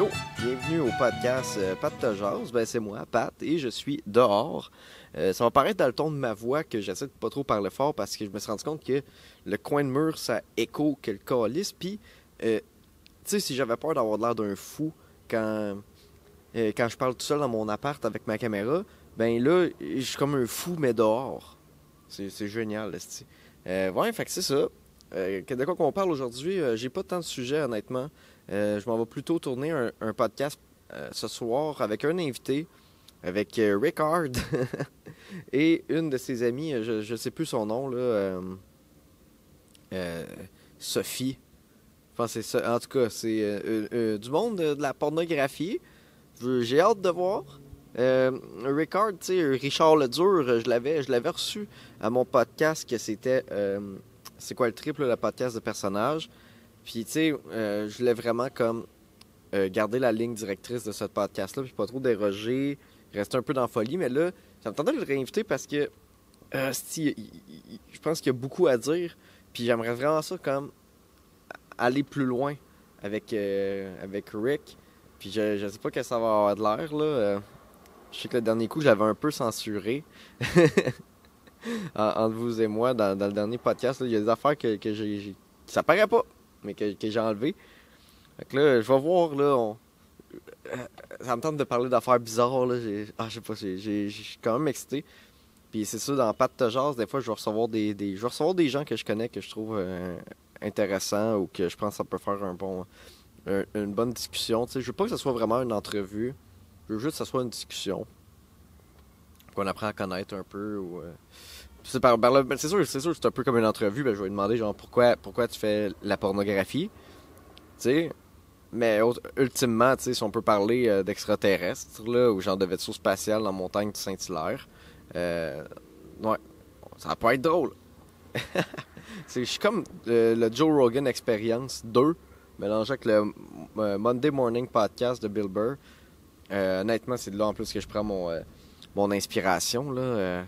Yo, bienvenue au podcast euh, Pat te jase. Ben, c'est moi, Pat, et je suis dehors. Euh, ça va paraître dans le ton de ma voix que j'essaie de pas trop parler fort parce que je me suis rendu compte que le coin de mur, ça écho que le calice. Puis, euh, tu sais, si j'avais peur d'avoir l'air d'un fou quand, quand je parle tout seul dans mon appart avec ma caméra, ben là, je suis comme un fou, mais dehors. C'est génial. Euh, ouais, fait que c'est ça. De quoi qu'on parle aujourd'hui, j'ai pas tant de sujets, honnêtement. Euh, je m'en vais plutôt tourner un, podcast euh, ce soir avec un invité, avec euh, Rickard et une de ses amies, je, je sais plus son nom, Sophie. Que c'est ça. En tout cas, c'est du monde de, la pornographie. J'ai hâte de voir. Euh, sais, Richard Ledur, je l'avais, je l'avais reçu à mon podcast que c'était c'est quoi le triple, le podcast de personnages. Puis tu sais, euh, je voulais vraiment comme euh, garder la ligne directrice de ce podcast-là, puis pas trop déroger, rester un peu dans la folie. Mais là, ça me tentait de le réinviter parce que euh, je pense qu'il y a beaucoup à dire. Puis j'aimerais vraiment ça comme aller plus loin avec, euh, avec Rick. Puis je, je sais pas que ça va avoir de l'air là. Euh, je sais que le dernier coup, je l'avais un peu censuré. En- entre vous et moi, dans, dans le dernier podcast, il y a des affaires que, que j'ai- Ça paraît pas, mais que, que j'ai enlevé. Fait que là, je vais voir, là. euh, Ça me tente de parler d'affaires bizarres, là. Ah, je sais pas, je suis quand même excité. Puis c'est ça, dans Pat de Jazz, des fois, je vais recevoir des, des, je vais recevoir des gens que je connais, que je trouve euh, intéressants ou que je pense que ça peut faire un bon, un- une bonne discussion. Tu sais, je veux pas que ce soit vraiment une entrevue. Je veux juste que ce soit une discussion. Qu'on apprend à connaître un peu. Euh, c'est ben, c'est sûr, c'est sûr, c'est un peu comme une entrevue. Ben, je vais lui demander genre pourquoi, pourquoi tu fais la pornographie. Tu sais. Mais ultimement, tu sais, si on peut parler euh, d'extraterrestres, là, ou genre de vaisseau spatial dans la montagne de Saint-Hilaire, euh, ouais, ça peut être drôle. Je suis comme euh, le Joe Rogan Experience 2, mélangé avec le euh, Monday Morning Podcast de Bill Burr. Honnêtement, c'est de là en plus que je prends mon, mon inspiration. Là.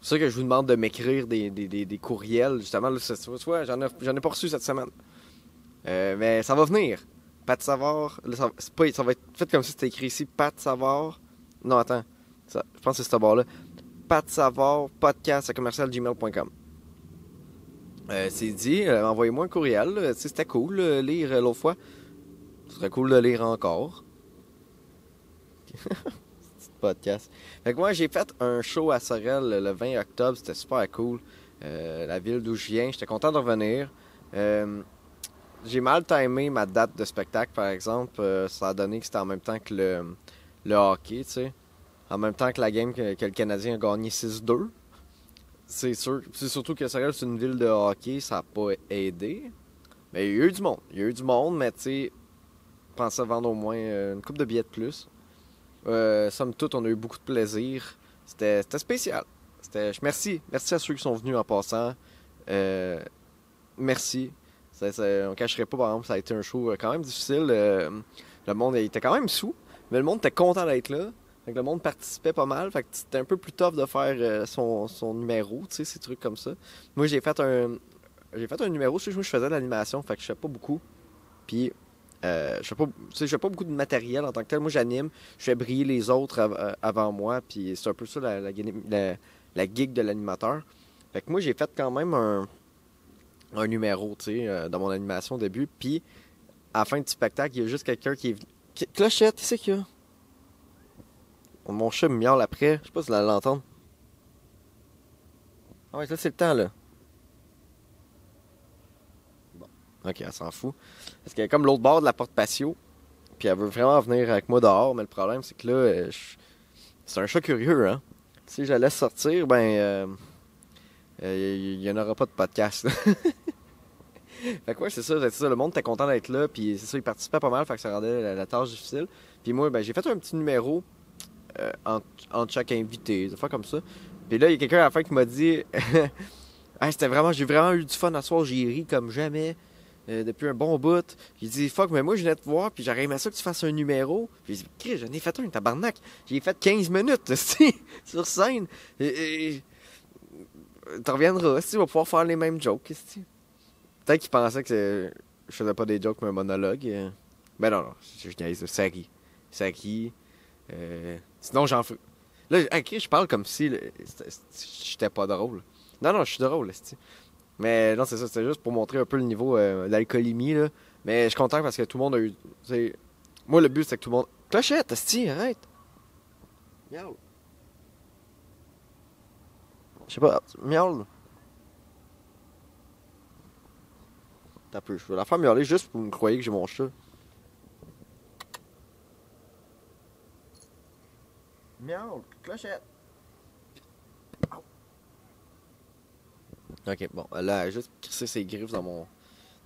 C'est ça que je vous demande de m'écrire des, des, des, courriels. Justement, là, vois, j'en ai, j'en ai pas reçu cette semaine. Euh, mais ça va venir. Pat Savard. Là, ça, c'est pas, ça va être fait comme si c'était écrit ici. Pat Savard. Non, attends. Je pense que c'est ce bord-là. Pat Savard, podcast à commercialgmail.com. Euh, c'est dit, euh, envoyez-moi un courriel. C'était cool de lire l'autre fois. Ce serait cool de lire encore. Fait que moi, j'ai fait un show à Sorel le 20 octobre. C'était super cool. Euh, la ville d'où je viens. J'étais content de revenir. Euh, j'ai mal timé ma date de spectacle, par exemple. Euh, ça a donné que c'était en même temps que le, hockey, tu sais. En même temps que la game que, le Canadien a gagné 6-2. C'est sûr. C'est surtout que Sorel, c'est une ville de hockey. Ça n'a pas aidé. Mais il y a eu du monde. Il y a eu du monde, mais tu sais, pensais vendre au moins une coupe de billets de plus. Euh, somme toute, on a eu beaucoup de plaisir. C'était spécial. Merci. Merci à ceux qui sont venus en passant. Euh, merci. On cacherait pas, par exemple, ça a été un show euh, quand même difficile. Le monde était quand même sous, mais le monde était content d'être là. Fait que le monde participait pas mal. C'était un peu plus tough de faire son, numéro, ces trucs comme ça. Moi, j'ai fait un j'ai fait un numéro, je faisais de l'animation, fait que je pas beaucoup. Puis, euh, je fais pas, pas beaucoup de matériel en tant que tel. Moi, j'anime, je fais briller les autres euh, avant moi, puis c'est un peu ça la, la, de l'animateur. Fait que moi, j'ai fait quand même un, un numéro, tu sais, euh, dans mon animation au début. Puis, à la fin du spectacle, il y a juste quelqu'un qui est. Qui- Clochette, c'est qu'il y? Mon chat me miaule après. Je sais pas si vous allez. Ah ouais, ça c'est le temps, là. Bon. Ok, elle s'en fout. Parce qu'elle est comme l'autre bord de la porte patio. Puis elle veut vraiment venir avec moi dehors. Mais le problème, c'est que là, euh, c'est un chat curieux, hein. Si je la laisse sortir, ben... euh, euh, Il n'y en aura pas de podcast. fait que ouais, c'est ça, c'est ça. Le monde était content d'être là. Puis c'est ça, ils participaient pas mal. Fait que ça rendait la, tâche difficile. Puis moi, ben, j'ai fait un petit numéro euh, entre, chaque invité, des fois comme ça. Puis là, il y a quelqu'un à la fin qui m'a dit c'était vraiment, j'ai vraiment eu du fun à soir, j'ai ri comme jamais. Euh, depuis un bon bout. J'ai dit, fuck, mais moi, je venais te voir, puis j'aurais aimé ça que tu fasses un numéro. Puis j'ai dit, j'en ai fait un, tabarnak. J'ai fait 15 minutes, sur scène. Et, et- tu reviendras, esti, tu vas pouvoir faire les mêmes jokes. Peut-être qu'il pensait que je faisais pas des jokes, mais un monologue. euh. Ben non, non, je niaise, ça rit. Ça. Euh, sinon, j'en fais. Là, je parle comme si j'étais pas drôle. Non, non, je suis drôle. Mais non, c'est ça, c'était juste pour montrer un peu le niveau euh, d'alcoolémie, là. Mais je suis content parce que tout le monde a eu. Moi, le but, c'est que tout le monde. Clochette, esti, arrête! Miaule. Je sais pas, miaule. T'as peu, je vais la faire miauler juste pour me croire que j'ai mon chat. Miaule, clochette. Ok, bon, là, elle a juste crissé ses griffes dans mon,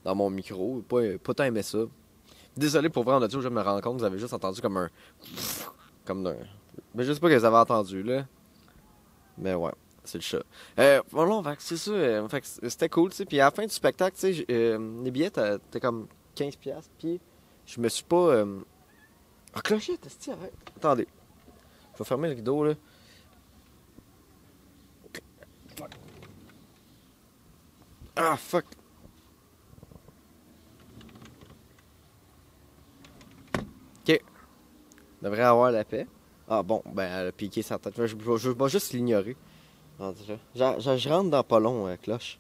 dans mon micro. Pas, pas tant aimé ça. Désolé pour vrai, en audio, je me rends compte, vous avez juste entendu comme un. Comme un. Mais je sais pas que vous avez entendu, là. Mais ouais, c'est le chat. Euh, bon, c'est ça. euh, c'était cool, tu sais. Puis à la fin du spectacle, tu sais, euh, les billets, t'es comme 15$. Puis je me suis pas. Euh... Ah, clochette, arrête. Attendez. Je vais fermer le rideau, là. Ah, fuck. Ok. Devrait avoir la paix. Ah bon, ben elle a piqué sa tête. Je, vais juste l'ignorer. Je, rentre dans pas long, euh, cloche.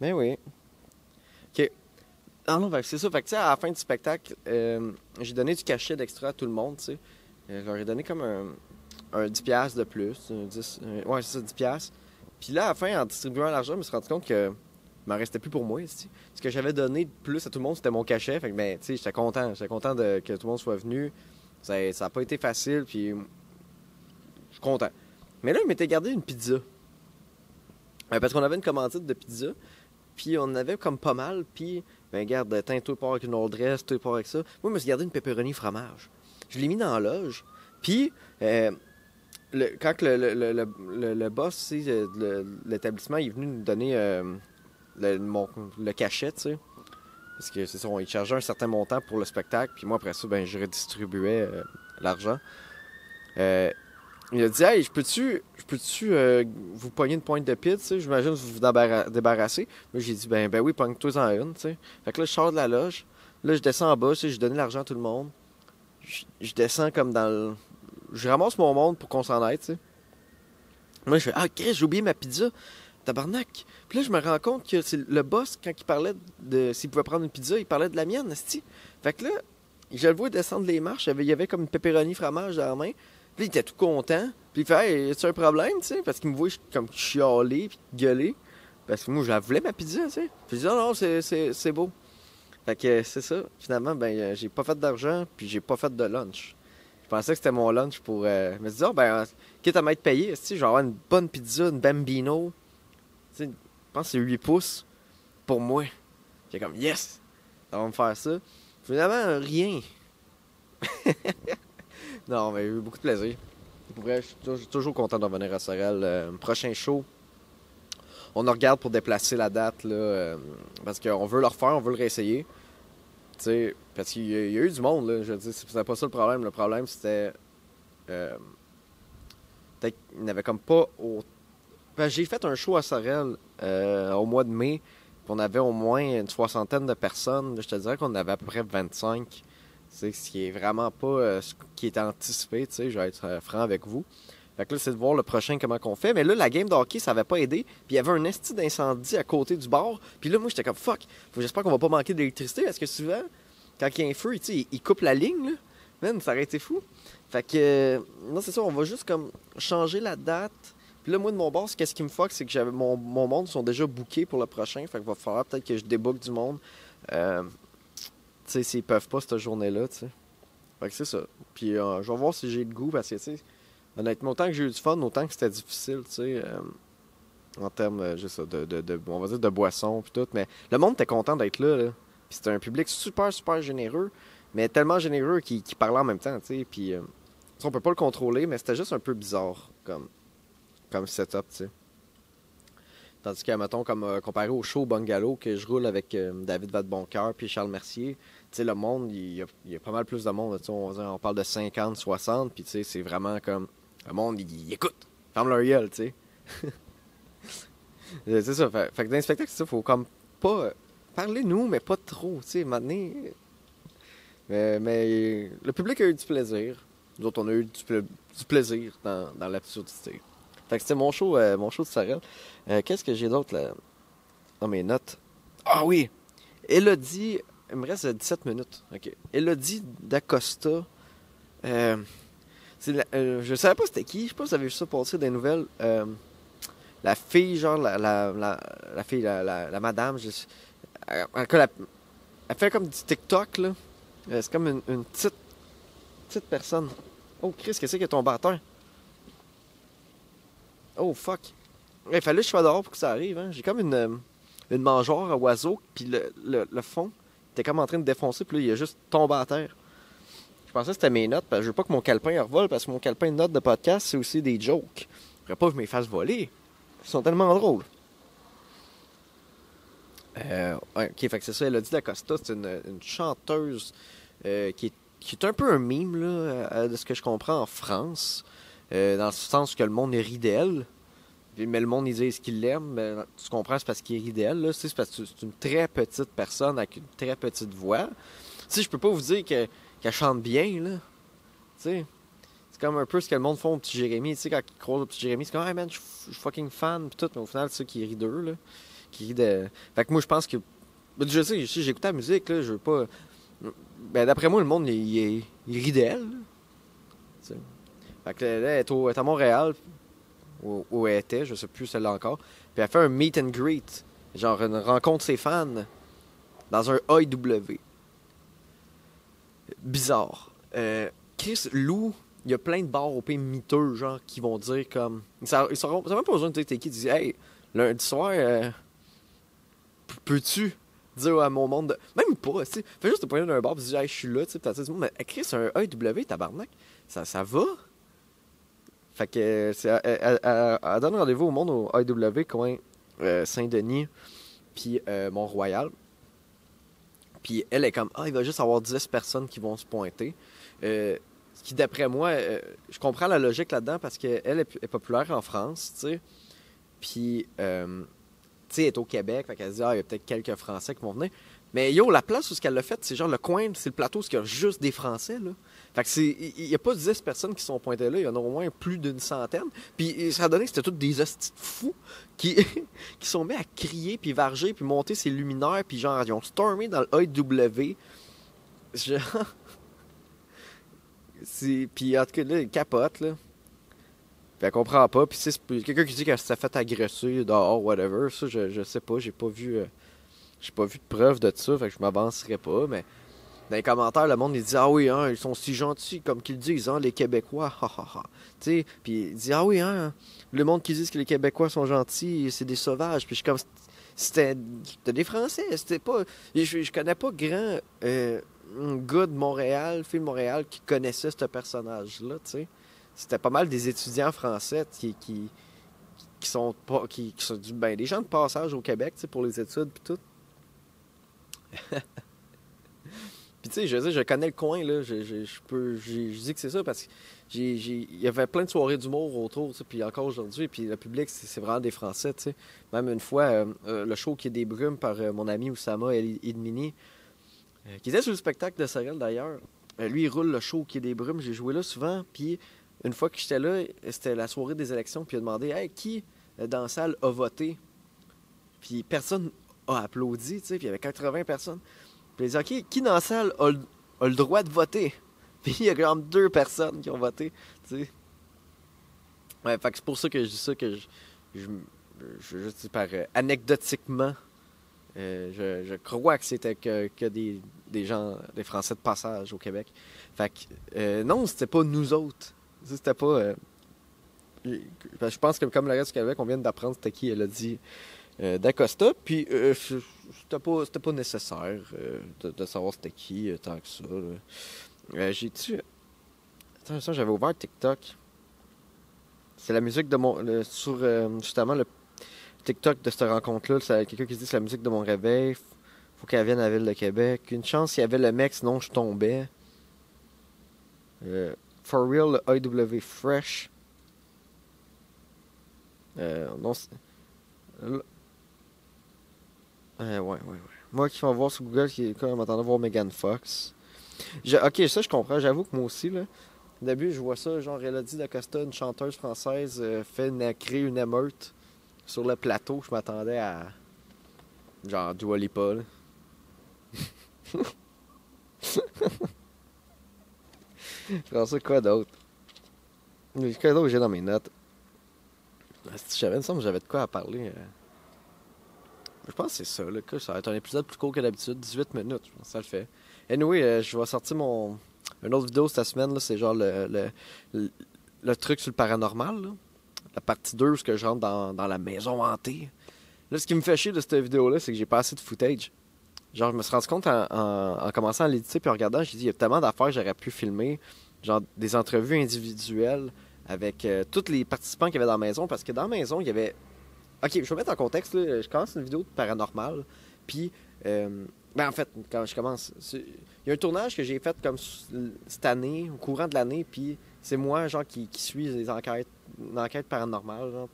Mais oui. Ok. Ah non, c'est ça. Fait que à la fin du spectacle, euh, j'ai donné du cachet d'extra à tout le monde, tu sais. Euh, je donné comme un, un 10$ de plus. Un 10, ouais, c'est ça, 10$. Puis là, à la fin, en distribuant l'argent, je me suis rendu compte que m'en restait plus pour moi. c'ti. Ce que j'avais donné de plus à tout le monde, c'était mon cachet. Fait que, ben, tu sais, j'étais content. J'étais content de, que tout le monde soit venu. Ça n'a pas été facile, puis je suis content. Mais là, il m'était gardé une pizza. Euh, parce qu'on avait une commandite de pizza, puis on avait comme pas mal, puis, ben, regarde, teint, toi, part avec une old dress, toi, part avec ça. Moi, je me suis gardé une pepperoni fromage. Je l'ai mis dans la loge, puis, euh, le- quand le, le, le, boss, de l'établissement, est venu nous donner euh, le, mon- le cachet, tu sais. Parce que c'est ça, chargeait un certain montant pour le spectacle, puis moi, après ça, ben, je redistribuais euh, l'argent. Euh, il a dit, hey, je peux-tu je peux-tu, euh, vous pogner une pointe de pizza, tu sais, j'imagine vous vous débarra- débarrasser. Moi, j'ai dit, ben, ben oui, pogne-toi en une, tu sais. Fait que là, je sors de la loge, là, je descends en bas, tu sais, je donne l'argent à tout le monde. Je, je descends comme dans le. Je ramasse mon monde pour qu'on s'en sais. Moi, je fais, ah, Chris, j'ai oublié ma pizza. Tabarnak. Puis là, je me rends compte que c'est le boss, quand il parlait de s'il pouvait prendre une pizza, il parlait de la mienne, esti. Fait que là, je le vois descendre les marches, il y avait, comme une pepperoni fromage dans la main. Puis là, il était tout content. Puis il fait, hey, y un problème, tu sais? Parce qu'il me voit comme chialer, puis gueuler. Parce que moi, je la voulais, ma pizza, tu sais. Puis je dis, non, non, c'est- c'est c'est beau. Fait que c'est ça. Finalement, ben, euh, j'ai pas fait d'argent, puis j'ai pas fait de lunch. Je pensais que c'était mon lunch pour. Euh, me disais, ah, ben, quitte à m'être payé, je vais avoir une bonne pizza, une bambino. Je pense que c'est 8 pouces pour moi. J'ai comme, yes! Ça va me faire ça. Finalement, rien. non, mais j'ai eu beaucoup de plaisir. Je suis toujours, content de revenir à Sorel. Euh, prochain show, on regarde pour déplacer la date, là, euh, parce qu'on veut le refaire, on veut le réessayer. Sais, parce qu'il y, a eu du monde, là, je veux dire, c'était pas ça le problème. Le problème, c'était... Euh, peut-être qu'il n'y avait comme pas... J'ai fait un show à Sorel euh, au mois de mai, on avait au moins une soixantaine de personnes. Je te dirais qu'on avait à peu près 25. C'est ce qui est vraiment pas euh, ce qui est anticipé, je vais être franc avec vous. Fait que là, c'est de voir le prochain comment qu'on fait. Mais là, la game de ça avait pas aidé. Puis il y avait un esti d'incendie à côté du bar. Puis là, moi, j'étais comme fuck. J'espère qu'on va pas manquer d'électricité parce que souvent, quand il y a un feu, il, il coupe la ligne, là. Man, ça aurait été fou. Fait que, euh, non, c'est ça, on va juste comme changer la date. Puis là, moi, de mon bord, qu'est-ce qui me fuck, c'est que j'avais mon, mon monde sont déjà bookés pour le prochain. Fait qu'il va falloir peut-être que je débook du monde. Euh, tu sais, s'ils peuvent pas cette journée-là, tu sais. Fait que c'est ça. Puis euh, je vais voir si j'ai le goût parce que, tu sais, honnêtement, autant que j'ai eu du fun, autant que c'était difficile, tu sais, euh, en termes, euh, juste de, on va dire, de boissons puis tout. Mais le monde était content d'être là, là. Puis c'était un public super, super généreux, mais tellement généreux qu'il parlait en même temps, tu sais. Puis euh, on peut pas le contrôler, mais c'était juste un peu bizarre comme, comme setup, tu sais. Tandis que, mettons, comme euh, comparé au show Bungalow que je roule avec euh, David Vadeboncoeur puis Charles Mercier, tu sais, le monde, il y, a, pas mal plus de monde. On, on parle de 50, 60, puis tu sais, c'est vraiment comme. Le monde, il, écoute. Ferme leur gueule, tu sais. C'est ça. Fait, fait que dans les spectacles, c'est ça, faut comme pas. euh, Parlez-nous, mais pas trop, tu sais. Maintenant. Mais, mais le public a eu du plaisir. Nous autres, on a eu du, du plaisir dans, dans l'absurdité. Fait que c'était mon show, euh, mon show de Sorel. Euh, Qu'est-ce que j'ai d'autre là? dans mes notes? Ah oui! Elodie, il me reste 17 minutes. OK. Elodie d'Acosta. Euh, la- euh, je savais pas c'était qui. Je sais pas si vous avez vu ça passer des nouvelles. Euh, la fille, genre, la, la, la, la fille, la, madame, je, elle, fait comme du TikTok, là. Euh, C'est comme une, petite, petite personne. Oh, Chris, qu'est-ce qui est tombé à terre? Oh, fuck. Il fallait que je sois dehors pour que ça arrive. Hein. J'ai comme une, euh, une mangeoire à oiseaux, puis le, le, le fond était comme en train de défoncer, puis là, il a juste tombé à terre. Je pensais que c'était mes notes, parce que je veux pas que mon calepin revole, parce que mon calepin de notes de podcast, c'est aussi des jokes. Je pas que je me fasse voler. Ils sont tellement drôles. Euh, ok, fait que c'est ça, Elodie D'Acosta, c'est une, chanteuse euh, qui, est, qui est un peu un mime, là, euh, de ce que je comprends en France, euh, dans le sens que le monde rit d'elle. Mais le monde, ils disent qu'il l'aime, mais tu comprends, c'est parce qu'il rit d'elle, C'est parce que c'est une très petite personne avec une très petite voix. Tu sais, je peux pas vous dire que- qu'elle chante bien, là. Tu sais, c'est comme un peu ce que le monde font au petit Jérémy. Tu sais, quand ils croisent au petit Jérémy, c'est comme, hey man, je suis fucking fan, pis tout, mais au final, c'est ça qui rit d'eux, là. Qui rit de. Fait que moi, je pense que. Ben, Je sais, si j'écoute la musique, là, je veux pas. Ben, d'après moi, le monde, il, rit d'elle. Tu. Fait que là, elle est, au- est à Montréal, où, elle était, je sais plus celle-là encore. Puis elle fait un meet and greet, genre une rencontre ses fans, dans un AEW. Bizarre. Euh, Chris Lou, il y a plein de bars au pays miteux, genre, qui vont dire comme. Ils savent, ils ils ont même pas besoin de dire t'es qui. Disent, hey, lundi soir, euh, peux-tu dire à mon monde. De... Même pas, tu. Fais juste te pointer d'un bar, puis dis, hey, je suis là, tu sais. Puis mais Chris, un AEW, tabarnak, ça, ça va? Fait que elle donne rendez-vous au monde au AEW, coin euh, Saint-Denis, puis euh, Mont-Royal. Puis elle est comme, ah, il va juste avoir 10 personnes qui vont se pointer. Euh, ce qui, d'après moi, euh, je comprends la logique là-dedans parce qu'elle est, est populaire en France, tu sais. Puis, euh, tu sais, elle est au Québec, fait qu'elle se dit, ah, il y a peut-être quelques Français qui vont venir. Mais yo, la place où ce qu'elle l'a fait, c'est genre le coin, c'est le plateau où il y a juste des Français, là. Fait que c'est. Il n'y a pas 10 personnes qui sont pointées là, il y en a au moins plus d'une centaine. Puis ça a donné que c'était tous des hosties de fous qui, qui sont mis à crier, puis varger, puis monter ces luminaires, puis genre, ils ont stormé dans le AEW. Genre. c'est- Puis en tout cas, là, ils capotent, là. Puis elle comprend pas. Puis c'est quelqu'un qui dit qu'elle s'est fait agresser dehors, whatever. Ça, je, je sais pas. J'ai pas vu. euh, j'ai pas vu de preuve de ça. Fait que je m'avancerai pas. Mais dans les commentaires, le monde dit Ah oui, hein, ils sont si gentils, comme qu'ils disent, hein, les Québécois. Ha ha ha. Puis il dit Ah oui, hein, le monde qui dit que les Québécois sont gentils, c'est des sauvages. Puis je suis comme C'était des Français. C'était pas. Je, je connais pas grand euh, gars de Montréal, de Montréal, qui connaissait ce personnage-là, tu sais. C'était pas mal des étudiants français qui. qui qui sont pas qui, qui sont du ben des gens de passage au Québec pour les études puis tout Puis tu sais, je je connais le coin, là. Je, je, peux, je dis que c'est ça parce que j'ai, j'ai- il y avait plein de soirées d'humour autour, puis encore aujourd'hui. Puis le public, c'est, vraiment des Français, tu sais. Même une fois, euh, euh, le show qui est des brumes par euh, mon ami Oussama El Idmini, qui était sur le spectacle de Sorel d'ailleurs. Lui, il roule le show qui est des brumes. J'ai joué là souvent. Puis une fois que j'étais là, c'était la soirée des élections. Puis il a demandé, hey, qui dans la salle a voté? Puis personne a applaudi, tu sais. Puis il y avait 80 personnes. OK, qui dans la salle a le, droit de voter? Puis il y a quand même deux personnes qui ont voté, c'est pour ça que je dis ça, que je, je, dis par euh, anecdotiquement, euh, je, crois que c'était que, des, des gens, des Français de passage au Québec. Fait que, euh, non, c'était pas nous autres. C'était pas... je pense que comme le reste du Québec, on vient d'apprendre c'était qui, elle a dit d'Acosta, puis euh, c'était pas, pas nécessaire euh, de, savoir c'était qui euh, tant que ça. Euh, J'ai-tu... Attends, ça, j'avais ouvert TikTok. C'est la musique de mon... sur euh, justement le TikTok de cette rencontre-là, c'est quelqu'un qui se dit c'est la musique de mon réveil. Faut qu'elle vienne à la ville de Québec. Une chance s'il y avait le mec, sinon je tombais. Euh, for real, le IW Fresh. Euh, non, Euh, ouais, ouais, ouais. Moi qui vais voir sur Google, qui quand même attendant voir Megan Fox. ok, ça, je comprends. J'avoue que moi aussi, là. Au début, je vois ça, genre Elodie D'Acosta, une chanteuse française, euh, fait une, une émeute sur le plateau. Je m'attendais à. Genre Dua Lipa, là. ça, quoi d'autre? Quoi d'autre j'ai dans mes notes? J'avais, que j'avais de quoi à parler. Euh. Je pense que c'est ça, là. Ça va être un épisode plus court que d'habitude, 18 minutes. Je pense que ça le fait. Anyway, euh, je vais sortir mon. Une autre vidéo cette semaine, c'est genre le, le, le, truc sur le paranormal, là. La partie 2, où je rentre dans, dans, la maison hantée. Là, ce qui me fait chier de cette vidéo-là, c'est que j'ai pas assez de footage. Genre, je me suis rendu compte en, en, commençant à l'éditer puis en regardant, j'ai dit, il y a tellement d'affaires que j'aurais pu filmer. Genre, des entrevues individuelles avec euh, tous les participants qu'il y avait dans la maison. Parce que dans la maison, il y avait. Ok, je vais mettre en contexte. Là, je commence une vidéo de paranormal. Puis, euh, ben en fait, quand je commence, il y a un tournage que j'ai fait comme cette année, au courant de l'année. Puis, c'est moi, genre, qui, qui suis les enquêtes, une enquête paranormale, genre,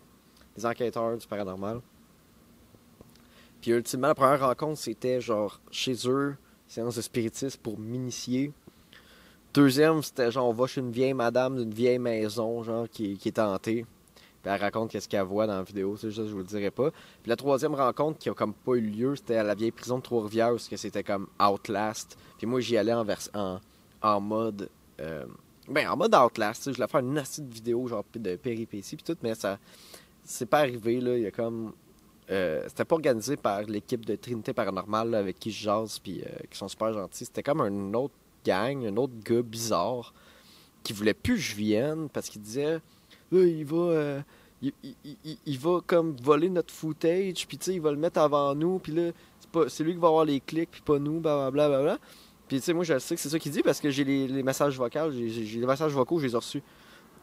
les enquêteurs du paranormal. Puis ultimement, la première rencontre, c'était genre chez eux, séance de spiritisme pour m'initier. Deuxième, c'était genre on va chez une vieille madame d'une vieille maison, genre qui, qui est hantée. Puis elle raconte qu'est-ce qu'elle voit dans la vidéo, juste, je vous le dirai pas. Puis la troisième rencontre qui a comme pas eu lieu, c'était à la vieille prison de Trois-Rivières, parce que c'était comme Outlast. Puis moi, j'y allais en, en, en mode. Euh, ben, en mode Outlast, je voulais faire une astuce de vidéo, genre de péripéties, puis tout, mais ça. C'est pas arrivé, là. Il y a comme euh, c'était pas organisé par l'équipe de Trinité Paranormale avec qui je jase puis euh, qui sont super gentils. C'était comme un autre gang, un autre gars bizarre qui voulait plus que je vienne parce qu'il disait il va euh, il, va comme voler notre footage puis tu sais il va le mettre avant nous puis là c'est lui qui va avoir les clics puis pas nous blablabla bla, bla, puis tu sais moi je sais que c'est ça qu'il dit parce que j'ai les, messages vocaux j'ai les messages vocaux je les ai reçus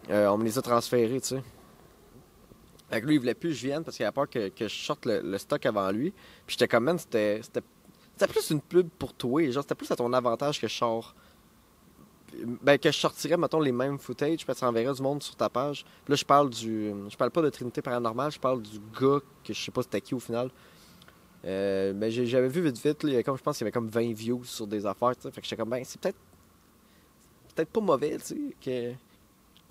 on me les a transférés tu sais fait que lui, il voulait plus que je vienne parce qu'il avait peur que, que je sorte le, stock avant lui. Puis j'étais comme, man, c'était, plus une pub pour toi. Genre, c'était plus à ton avantage que je sors. Ben, que je sortirais, mettons, les mêmes footage, puis tu enverrais du monde sur ta page. Là, je parle du. Je parle pas de Trinité Paranormale, je parle du gars que je sais pas c'était qui au final. Euh, mais j'avais vu vite vite, comme je pense qu'il y avait comme 20 views sur des affaires, tu sais. Fait que j'étais comme, ben, c'est peut-être. Peut-être pas mauvais, tu sais, que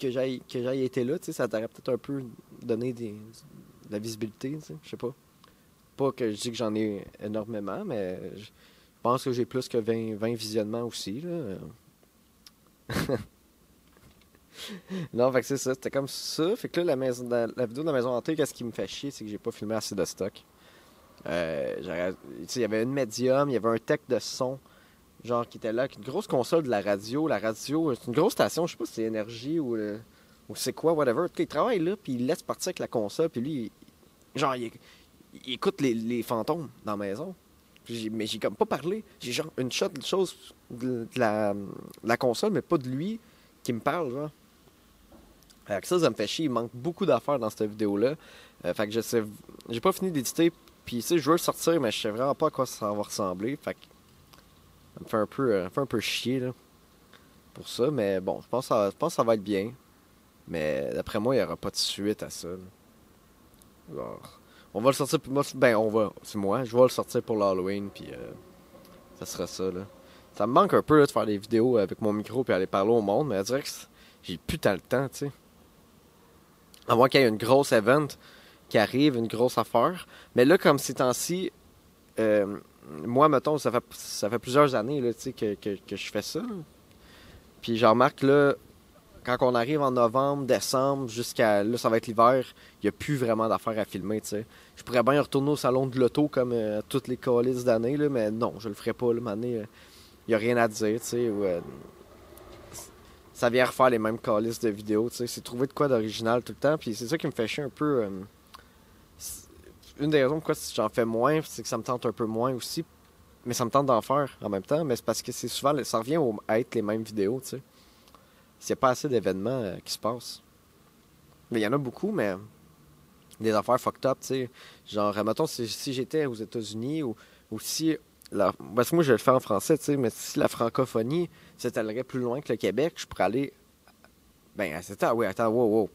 que j'aille été là, ça t'aurait peut-être un peu donné des, de la visibilité, je sais pas. Pas que je dis que j'en ai énormément, mais je pense que j'ai plus que 20, 20 visionnements aussi. Là. non, fait que c'est ça, c'était comme ça. Fait que là, la, maison, la, vidéo de la maison hantée, qu'est-ce qui me fait chier, c'est que j'ai pas filmé assez de stock. Euh, il y avait une médium, il y avait un tech de son genre qui était là, une grosse console de la radio. La radio, c'est une grosse station, je sais pas si c'est énergie ou, euh, ou c'est quoi, whatever. il travaille là, puis il laisse partir avec la console, puis lui, genre, il, écoute les, fantômes dans la maison. Mais j'ai comme pas parlé. J'ai genre une shot de choses de, la, console, mais pas de lui qui me parle, genre. Avec ça, ça me fait chier. Il manque beaucoup d'affaires dans cette vidéo-là. Euh, fait que je sais. J'ai pas fini d'éditer. Puis, tu sais, je veux le sortir, mais je sais vraiment pas à quoi ça va ressembler. Fait que ça me fait un peu, euh, fait un peu chier là, pour ça. Mais bon, je pense, que ça, je pense ça va être bien. Mais d'après moi, il n'y aura pas de suite à ça. On va le sortir. Ben, on va. C'est moi. Je vais le sortir pour l'Halloween. Puis euh, ça sera ça. Là. Ça me manque un peu de faire des vidéos avec mon micro puis aller parler au monde. Mais je dirais que j'ai plus tant le temps, tu sais. À moins qu'il y ait une grosse event qui arrive, une grosse affaire. Mais là, comme ces temps-ci, euh, moi, mettons, ça fait, ça fait plusieurs années là, que, que, je fais ça. Puis je remarque, là, quand on arrive en novembre, décembre, jusqu'à là, ça va être l'hiver, il n'y a plus vraiment d'affaires à filmer, tu Je pourrais bien retourner au salon de l'auto comme euh, toutes les coalices d'années, mais non, je le ferai pas, là, il n'y euh, a rien à dire, tu sais. Euh, ça vient refaire les mêmes coalices de vidéos, tu sais. C'est trouver de quoi d'original tout le temps, puis c'est ça qui me fait chier un peu une des raisons pourquoi j'en fais moins, c'est que ça me tente un peu moins aussi. Mais ça me tente d'en faire en même temps. Mais c'est parce que c'est souvent, ça revient à être les mêmes vidéos, tu sais. A pas assez d'événements euh, qui se passent. Mais il y en a beaucoup, mais des affaires fucked up, tu sais. Genre, mettons, si, j'étais aux États-Unis ou, si. La, parce que moi, je le fais en français, tu sais, mais si la francophonie s'étalerait plus loin que le Québec, je pourrais aller. Ben, attends, oui, attends, wow, wow.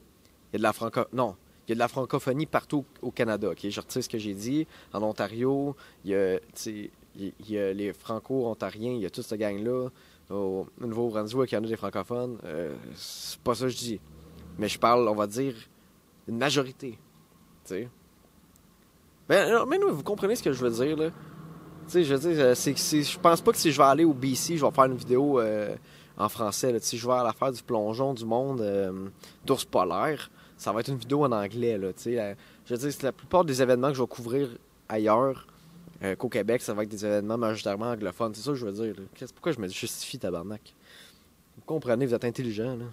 Il y a de la franco. Non, il y a de la francophonie partout au Canada. ok? Je retire ce que j'ai dit. En Ontario, il y a, il y a les franco-ontariens, il y a toute cette gang-là. Au, nouveau rendez-vous avec des francophones. Euh, c'est pas ça que je dis. Mais je parle, on va dire, une majorité. Tu sais. Ben, mais nous, vous comprenez ce que je veux dire, là. Tu je veux dire, euh, je pense pas que si je vais aller au BC, je vais faire une vidéo euh, en français. Si je vais à l'affaire du plongeon du monde d'ours polaire, ça va être une vidéo en anglais. Là, tu sais. je veux dire, c'est la plupart des événements que je vais couvrir ailleurs qu'au Québec, ça va être des événements majoritairement anglophones. C'est ça que je veux dire. Pourquoi je me justifie, tabarnak? Vous comprenez, vous êtes intelligent, là.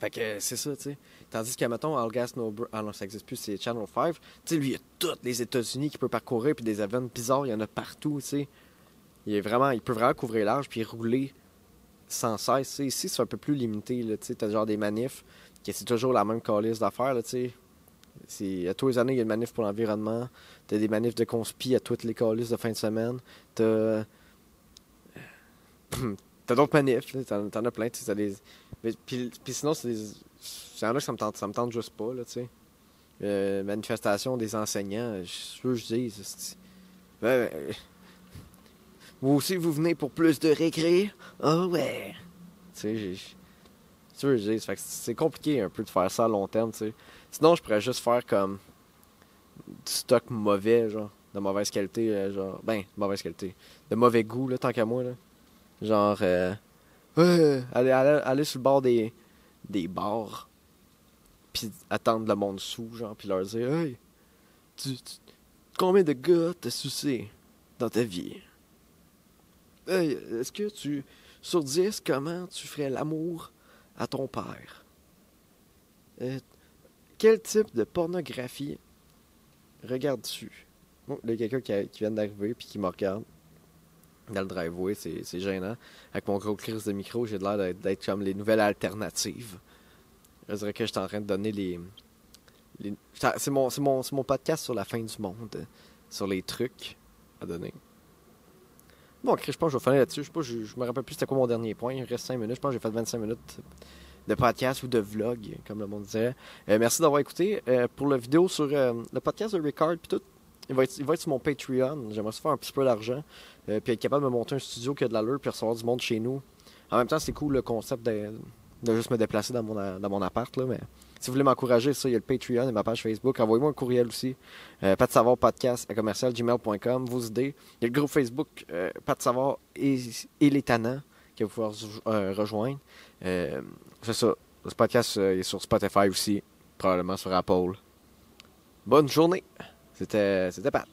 Fait que c'est ça, tu sais. Tandis qu'à, mettons, All Gas No Ah non, ça n'existe plus, c'est Channel 5. Tu sais, lui, il y a tous les États-Unis qu'il peut parcourir, puis des événements bizarres, il y en a partout, tu sais. Il, est vraiment, il peut vraiment couvrir large, puis rouler sans cesse. Ici, c'est un peu plus limité, tu. T'as genre des manifs, que c'est toujours la même calice d'affaires, là, tu. À tous les années, il y a une manif pour l'environnement. T'as des manifs de conspi à toutes les calices de fin de semaine. T'as. T'as d'autres manifs, t'en, t'en as plein, tu sais. Des... Puis, puis sinon, c'est des c'est là que ça me tente, ça me tente juste pas, là, tu sais. Euh, manifestation des enseignants, je veux que je dise. Ben, vous aussi, vous venez pour plus de récré? Ah ouais! Tu sais, je C'est compliqué un peu de faire ça à long terme, tu sais. Sinon, je pourrais juste faire comme du stock mauvais, genre, de mauvaise qualité, euh, genre, ben, de mauvaise qualité, de mauvais goût, là, tant qu'à moi, là. Genre, euh, aller, aller, aller sur le bord des, des bars, puis attendre le monde sous, genre, puis leur dire Hey, tu, combien de gars t'as sucé dans ta vie? Hey, est-ce que tu, sur 10, comment tu ferais l'amour à ton père? Euh, Quel type de pornographie regardes-tu? Bon, il y a quelqu'un qui, vient d'arriver puis qui me regarde dans le driveway, c'est gênant. Avec mon gros crise de micro, j'ai l'air d'être comme les nouvelles alternatives. Je dirais que je suis en train de donner les. C'est mon, mon, podcast sur la fin du monde, sur les trucs à donner. Bon, je pense que je vais finir là-dessus. Je, sais pas, je, me rappelle plus c'était quoi mon dernier point. Il reste 5 minutes. Je pense que j'ai fait 25 minutes de podcast ou de vlog, comme le monde disait. Euh, merci d'avoir écouté. Euh, pour la vidéo sur euh, le podcast de Ricard, tout, il va, être, il va être sur mon Patreon. J'aimerais se faire un petit peu d'argent. Puis être capable de me monter un studio qui a de l'allure, puis recevoir du monde chez nous. En même temps, c'est cool le concept de, juste me déplacer dans mon, dans mon appart. Là, mais si vous voulez m'encourager, ça, il y a le Patreon et ma page Facebook. Envoyez-moi un courriel aussi. Euh, pas de savoir podcast à commercial gmail.com. Vos idées. Il y a le groupe Facebook euh, Pas de savoir et, les tannants que vous pouvez rejoindre. Euh, c'est ça. Ce podcast est sur Spotify aussi. Probablement sur Apple. Bonne journée. C'était Pat.